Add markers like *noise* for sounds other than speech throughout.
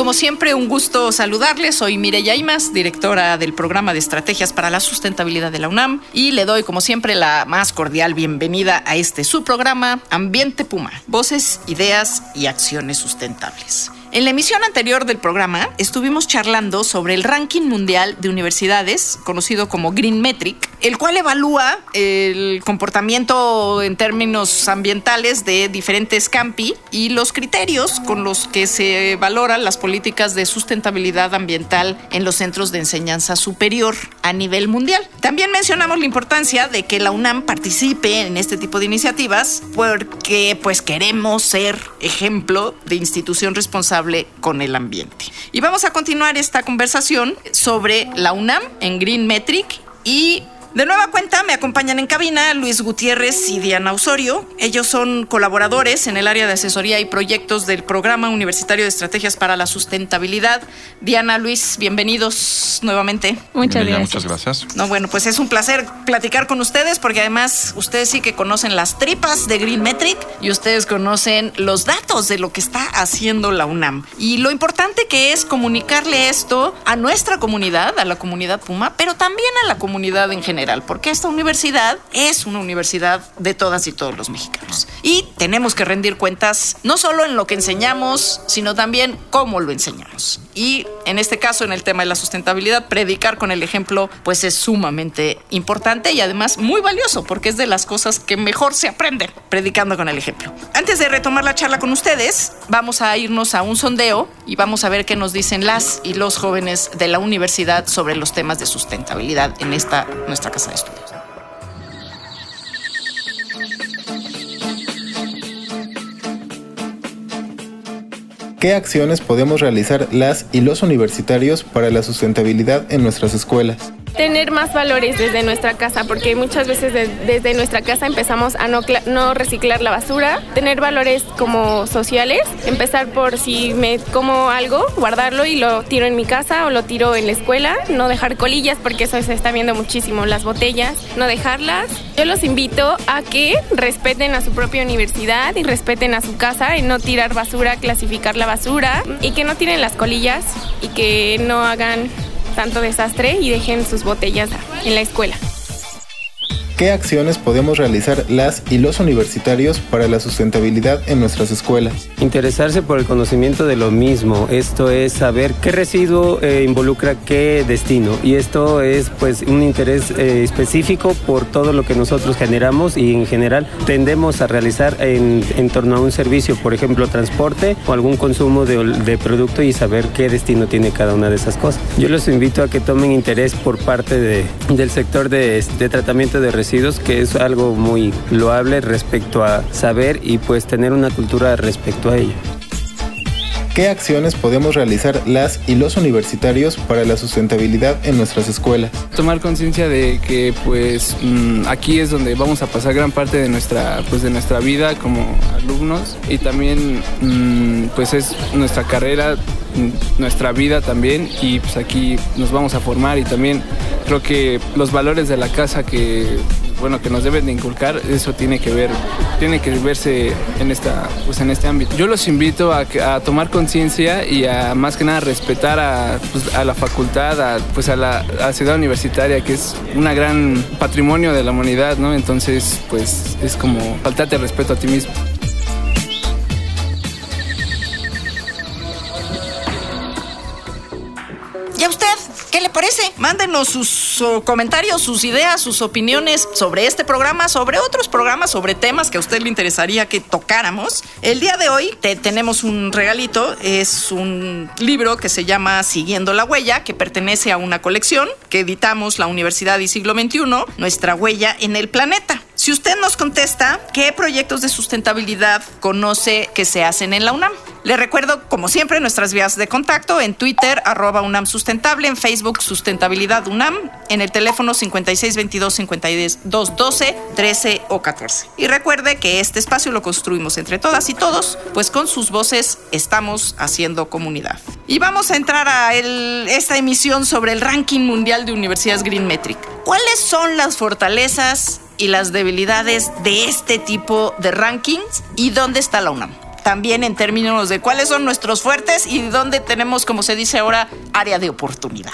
Como siempre, un gusto saludarles. Soy Mireya Imas, directora del programa de estrategias para la sustentabilidad de la UNAM, y le doy, como siempre, la más cordial bienvenida a este su programa Ambiente Puma: Voces, Ideas y Acciones Sustentables. En la emisión anterior del programa estuvimos charlando sobre el ranking mundial de universidades, conocido como Green Metric, el cual evalúa el comportamiento en términos ambientales de diferentes campi y los criterios con los que se valoran las políticas de sustentabilidad ambiental en los centros de enseñanza superior a nivel mundial. También mencionamos la importancia de que la UNAM participe en este tipo de iniciativas porque pues queremos ser ejemplo de institución responsable con el ambiente. Y vamos a continuar esta conversación sobre la UNAM en Green Metric y de nueva cuenta me acompañan en cabina Luis Gutiérrez y Diana Osorio. Ellos son colaboradores en el área de asesoría y proyectos del Programa Universitario de Estrategias para la Sustentabilidad. Diana, Luis, bienvenidos nuevamente. Muchas gracias. Muchas gracias. No, bueno, pues es un placer platicar con ustedes porque además ustedes sí que conocen las tripas de Green Metric y ustedes conocen los datos de lo que está haciendo la UNAM. Y lo importante que es comunicarle esto a nuestra comunidad, a la comunidad Puma, pero también a la comunidad en general porque esta universidad es una universidad de todas y todos los mexicanos. Y tenemos que rendir cuentas no solo en lo que enseñamos, sino también cómo lo enseñamos. Y en este caso, en el tema de la sustentabilidad, predicar con el ejemplo, pues es sumamente importante y además muy valioso, porque es de las cosas que mejor se aprenden predicando con el ejemplo. Antes de retomar la charla con ustedes, vamos a irnos a un sondeo y vamos a ver qué nos dicen las y los jóvenes de la universidad sobre los temas de sustentabilidad en esta nuestra casa de estudios. ¿Qué acciones podemos realizar las y los universitarios para la sustentabilidad en nuestras escuelas? Tener más valores desde nuestra casa, porque muchas veces desde nuestra casa empezamos a no, no reciclar la basura, tener valores como sociales, empezar por si me como algo, guardarlo y lo tiro en mi casa o lo tiro en la escuela, no dejar colillas porque eso se está viendo muchísimo, las botellas, no dejarlas. Yo los invito a que respeten a su propia universidad y respeten a su casa y no tirar basura, clasificar la basura y que no tiren las colillas y que no hagan tanto desastre y dejen sus botellas en la escuela. ¿Qué acciones podemos realizar las y los universitarios para la sustentabilidad en nuestras escuelas? Interesarse por el conocimiento de lo mismo, esto es saber qué residuo eh, involucra qué destino y esto es pues un interés eh, específico por todo lo que nosotros generamos y en general tendemos a realizar en, en torno a un servicio, por ejemplo transporte o algún consumo de, de producto y saber qué destino tiene cada una de esas cosas. Yo los invito a que tomen interés por parte de, del sector de, de tratamiento de residuos que es algo muy loable respecto a saber y pues tener una cultura respecto a ello. ¿Qué acciones podemos realizar las y los universitarios para la sustentabilidad en nuestras escuelas? Tomar conciencia de que pues mm, aquí es donde vamos a pasar gran parte de nuestra pues de nuestra vida como alumnos y también mm, pues es nuestra carrera, mm, nuestra vida también y pues aquí nos vamos a formar y también creo que los valores de la casa que bueno, que nos deben de inculcar, eso tiene que ver, tiene que verse en esta, pues en este ámbito. Yo los invito a, tomar conciencia y a más que nada respetar a, pues, a la facultad, a, pues a la, ciudad universitaria, que es una gran patrimonio de la humanidad, ¿no? Entonces, pues es como faltarte respeto a ti mismo. Usted? ¿Qué le parece? Mándenos sus uh, comentarios, sus ideas, sus opiniones sobre este programa, sobre otros programas, sobre temas que a usted le interesaría que tocáramos. El día de hoy te tenemos un regalito. Es un libro que se llama Siguiendo la Huella, que pertenece a una colección que editamos la Universidad y Siglo XXI, Nuestra Huella en el Planeta. Si usted nos contesta, ¿qué proyectos de sustentabilidad conoce que se hacen en la UNAM? Le recuerdo, como siempre, nuestras vías de contacto en Twitter, arroba UNAM Sustentable, en Facebook Sustentabilidad UNAM, en el teléfono 5622 5212 13 o 14. Y recuerde que este espacio lo construimos entre todas y todos, pues con sus voces estamos haciendo comunidad. Y vamos a entrar a esta emisión sobre el ranking mundial de universidades Green Metric. ¿Cuáles son las fortalezas y las debilidades de este tipo de rankings y dónde está la UNAM? También en términos de cuáles son nuestros fuertes y dónde tenemos, como se dice ahora, área de oportunidad.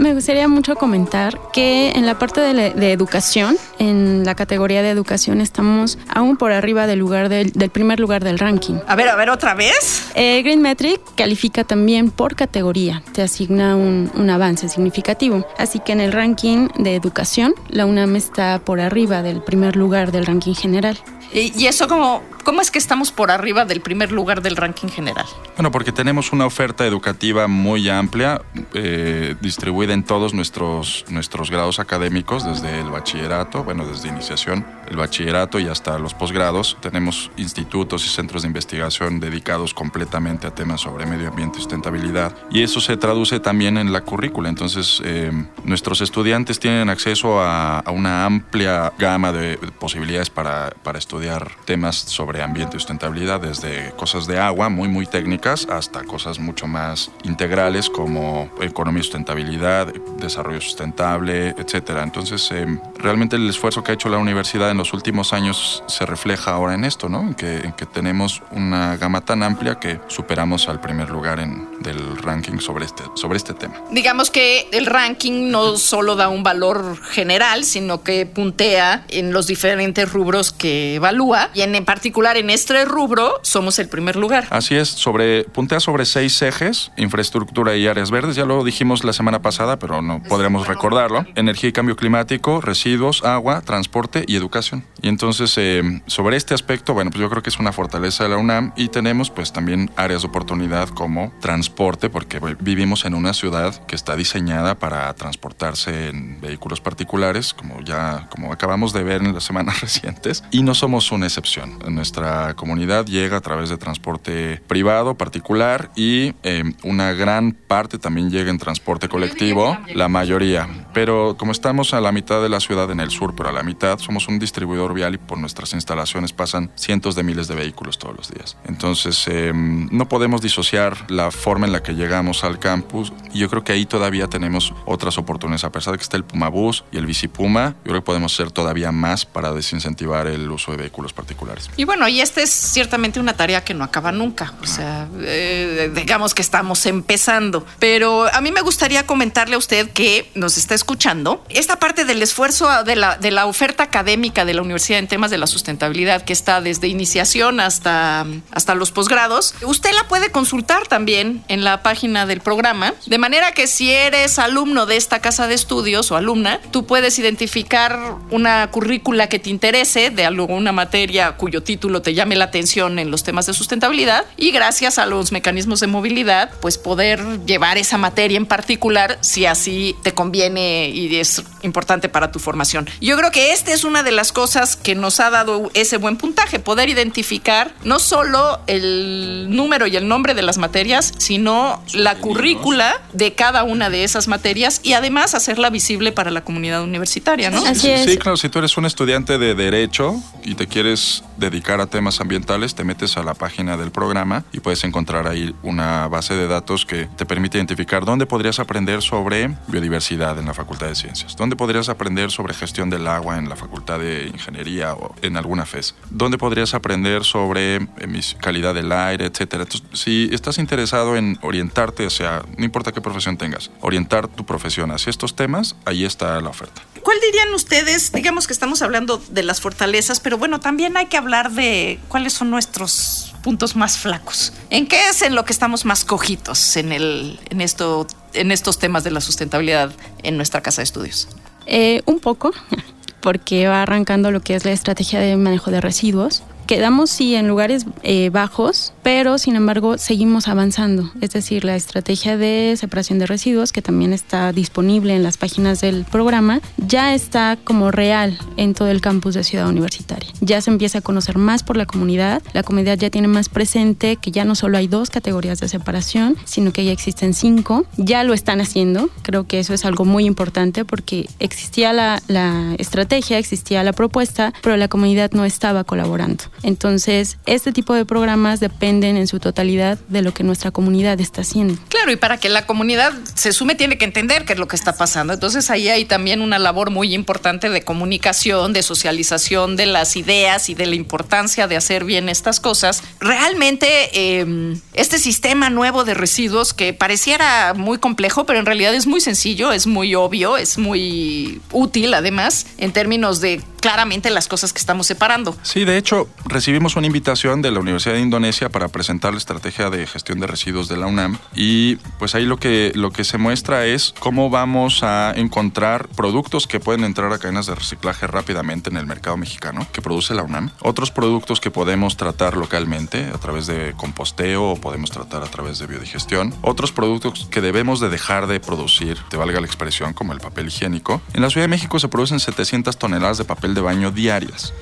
Me gustaría mucho comentar que en la parte de, la- de educación, en la categoría de educación, estamos aún por arriba del, lugar del, del primer lugar del ranking. A ver, a ver, otra vez. Eh, Green Metric califica también por categoría, te asigna un, un avance significativo. Así que en el ranking de educación, la UNAM está por arriba del primer lugar del ranking general. Y, y eso como, ¿cómo es que estamos por arriba del primer lugar del ranking general? Bueno, porque tenemos una oferta educativa muy amplia, eh, distribuida en todos nuestros, nuestros grados académicos, desde el bachillerato, bueno, desde iniciación, el bachillerato y hasta los posgrados. Tenemos institutos y centros de investigación dedicados completamente a temas sobre medio ambiente y sustentabilidad. Y eso se traduce también en la currícula. Entonces, eh, nuestros estudiantes tienen acceso a, a una amplia gama de posibilidades para, para estudiar temas sobre ambiente y sustentabilidad, desde cosas de agua muy, muy técnicas hasta cosas mucho más integrales como economía y sustentabilidad, desarrollo sustentable, etcétera. Entonces, eh, realmente el esfuerzo que ha hecho la universidad en los últimos años se refleja ahora en esto, ¿no? En que, en que tenemos una gama tan amplia que superamos al primer lugar en, del ranking sobre este, sobre este tema. Digamos que el ranking no solo da un valor general, sino que puntea en los diferentes rubros que evalúa. Y en, en particular en este rubro somos el primer lugar. Así es, sobre, puntea sobre seis ejes, infraestructura y áreas verdes, ya lo dijimos la semana pasada, pero no podremos recordarlo. Energía y cambio climático, residuos, agua, transporte y educación. Y entonces, eh, sobre este aspecto, bueno, pues yo creo que es una fortaleza de la UNAM y tenemos pues también áreas de oportunidad como transporte, porque bueno, vivimos en una ciudad que está diseñada para transportarse en vehículos particulares, como ya, como acabamos de ver en las semanas *laughs* recientes, y no somos una excepción. Nuestra comunidad llega a través de transporte privado, particular, y eh, una gran parte también llega en transporte colectivo, la mayoría. Pero como estamos a la mitad de la ciudad en el sur, pero a la mitad somos un distribuidor vial y por nuestras instalaciones pasan cientos de miles de vehículos todos los días. Entonces, eh, no podemos disociar la forma en la que llegamos al campus y yo creo que ahí todavía tenemos otras oportunidades. A pesar de que está el Pumabús y el Bicipuma, yo creo que podemos hacer todavía más para desincentivar el uso de vehículos particulares. Y bueno, y esta es ciertamente una tarea que no acaba nunca. O sea, eh, digamos que estamos empezando. Pero a mí me gustaría comentarle a usted que nos está escuchando esta parte del esfuerzo de la, de la oferta académica de la universidad en temas de la sustentabilidad que está desde iniciación hasta, hasta los posgrados. Usted la puede consultar también en la página del programa. De manera que si eres alumno de esta casa de estudios o alumna, tú puedes identificar una currícula que te interese de alguna materia cuyo título te llame la atención en los temas de sustentabilidad y gracias a los mecanismos de movilidad, pues poder llevar esa materia en particular si así te conviene y es importante para tu formación. Yo creo que esta es una de las cosas que nos ha dado ese buen puntaje, poder identificar no solo el número y el nombre de las materias, sino la currícula de cada una de esas materias y además hacerla visible para la comunidad universitaria, ¿no? Así es. Sí, claro, si tú eres un estudiante de Derecho y te quieres dedicar a temas ambientales, te metes a la página del programa y puedes encontrar ahí una base de datos que te permite identificar dónde podrías aprender sobre biodiversidad en la Facultad de Ciencias, dónde podrías aprender sobre gestión del agua en la Facultad de Ingeniería o en alguna FES, dónde podrías aprender sobre emis- calidad del aire, etcétera. Entonces, si estás interesado en orientarte, o sea, no importa qué profesión tengas, orientar tu profesión hacia estos temas, ahí está la oferta. ¿Cuál dirían ustedes? Digamos que estamos hablando de las fortalezas, pero bueno, también hay que hablar de cuáles son nuestros puntos más flacos. ¿En qué es en lo que estamos más cojitos en el en esto en estos temas de la sustentabilidad en nuestra casa de estudios? Eh, un poco, *laughs* porque va arrancando lo que es la estrategia de manejo de residuos quedamos sí en lugares eh, bajos, pero sin embargo seguimos avanzando. Es decir, la estrategia de separación de residuos, que también está disponible en las páginas del programa, ya está como real en todo el campus de Ciudad Universitaria. Ya se empieza a conocer más por la comunidad, la comunidad ya tiene más presente que ya no solo hay dos categorías de separación, sino que ya existen cinco. Ya lo están haciendo, creo que eso es algo muy importante porque existía la, la estrategia, existía la propuesta, pero la comunidad no estaba colaborando. Entonces, este tipo de programas dependen en su totalidad de lo que nuestra comunidad está haciendo. Claro, y para que la comunidad se sume tiene que entender qué es lo que está pasando. Entonces, ahí hay también una labor muy importante de comunicación, de socialización de las ideas y de la importancia de hacer bien estas cosas. Realmente, em, este sistema nuevo de residuos que pareciera muy complejo, pero en realidad es muy sencillo, es muy obvio, es muy útil además en términos de claramente las cosas que estamos separando. Sí, de hecho, recibimos una invitación de la Universidad de Indonesia para presentar la estrategia de gestión de residuos de la UNAM y pues ahí lo que, lo que se muestra es cómo vamos a encontrar productos que pueden entrar a cadenas de reciclaje rápidamente en el mercado mexicano que produce la UNAM, otros productos que podemos tratar localmente a través de composteo o podemos tratar a través de biodigestión, otros productos que debemos de dejar de producir, te valga la expresión, como el papel higiénico. En la Ciudad de México se producen 700 toneladas de papel de baño diarias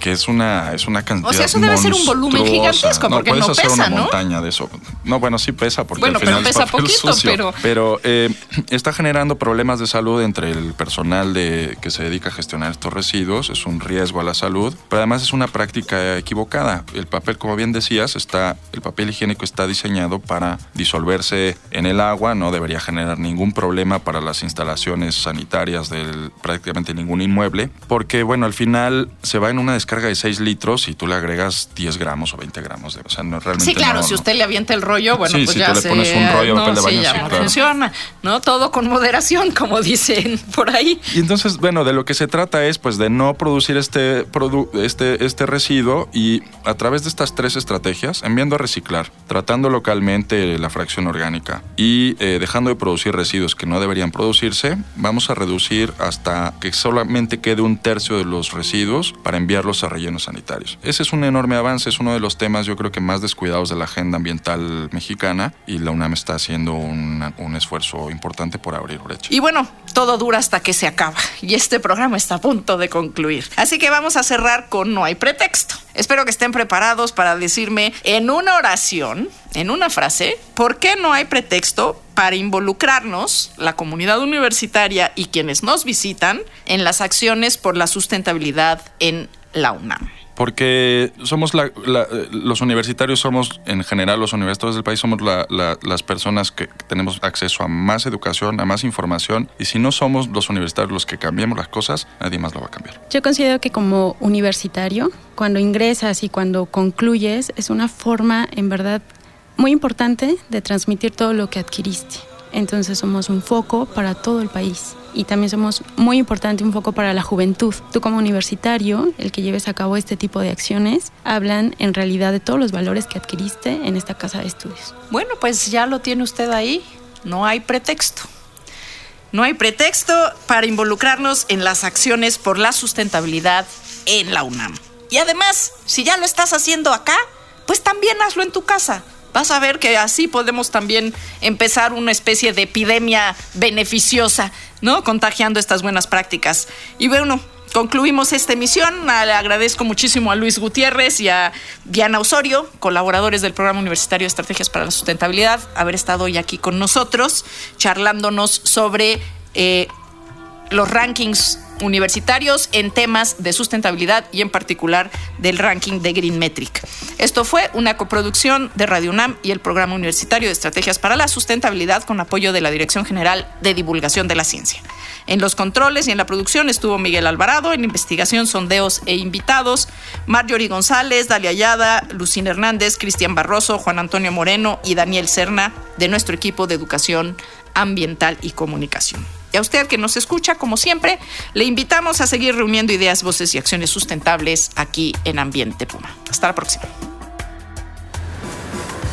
que es una, es una cantidad. O sea, eso debe ser un volumen gigantesco, no, porque puedes no hacer pesa, una montaña de eso. No, bueno, sí pesa, porque bueno, al final pero pesa es papel poquito, sucio, pero. Pero eh, está generando problemas de salud entre el personal de, que se dedica a gestionar estos residuos. Es un riesgo a la salud, pero además es una práctica equivocada. El papel, como bien decías, está, el papel higiénico está diseñado para disolverse en el agua, no debería generar ningún problema para las instalaciones sanitarias de prácticamente ningún inmueble, porque, bueno, al final se va en una descarga de 6 litros y tú le agregas 10 gramos o 20 gramos de, o sea, no realmente Sí, claro, no, si usted le avienta el rollo, bueno, Sí, pues si ya tú le pones un rollo no, papel de sí, baño, ya sí, no claro. funciona, ¿no? Todo con moderación, *laughs* como dicen por ahí. Y entonces, bueno, de lo que se trata es pues de no producir este, produ- este, este residuo y a través de estas tres estrategias, enviando a reciclar, tratando localmente la fracción orgánica y eh, dejando de producir residuos que no deberían producirse, vamos a reducir hasta que solamente quede un tercio de los residuos para enviarlos a rellenos sanitarios. Ese es un enorme avance, es uno de los temas yo creo que más descuidados de la agenda ambiental mexicana y la UNAM está haciendo un, un esfuerzo importante por abrir brecha. Y bueno, todo dura hasta que se acaba. Y este programa está a punto de concluir. Así que vamos a cerrar con No hay pretexto. Espero que estén preparados para decirme en una oración, en una frase, ¿por qué no hay pretexto para involucrarnos, la comunidad universitaria y quienes nos visitan, en las acciones por la sustentabilidad en la UNAM? Porque somos la- la- eh, los universitarios, somos en general los universitarios del país, somos la- la- las personas que tenemos acceso a más educación, a más información. Y si no somos los universitarios los que cambiemos las cosas, nadie más lo va a cambiar. Yo considero que como universitario, cuando ingresas y cuando concluyes, es una forma en verdad muy importante de transmitir todo lo que adquiriste. Entonces somos un foco para todo el país y también somos muy importante un foco para la juventud. Tú como universitario, el que lleves a cabo este tipo de acciones, hablan en realidad de todos los valores que adquiriste en esta casa de estudios. Bueno, pues ya lo tiene usted ahí. No hay pretexto. No hay pretexto para involucrarnos en las acciones por la sustentabilidad en la UNAM. Y además, si ya lo estás haciendo acá, pues también hazlo en tu casa. Vas a ver que así podemos también empezar una especie de epidemia beneficiosa, ¿no? Contagiando estas buenas prácticas. Y bueno, concluimos esta emisión. Ah, agradezco muchísimo a Luis Gutiérrez y a Diana Osorio, colaboradores del Programa Universitario de Estrategias para la Sustentabilidad, haber estado hoy aquí con nosotros, charlándonos sobre eh, los rankings universitarios en temas de sustentabilidad y en particular del ranking de Green Metric. Esto fue una coproducción de Radio UNAM y el Programa Universitario de Estrategias para la Sustentabilidad con apoyo de la Dirección General de Divulgación de la Ciencia. En los controles y en la producción estuvo Miguel Alvarado, en investigación, sondeos e invitados, Marjorie González, Dalia Ayada, Lucina Hernández, Cristian Barroso, Juan Antonio Moreno y Daniel Serna de nuestro equipo de educación ambiental y comunicación. Y a usted que nos escucha, como siempre, le invitamos a seguir reuniendo ideas, voces y acciones sustentables aquí en Ambiente Puma. Hasta la próxima.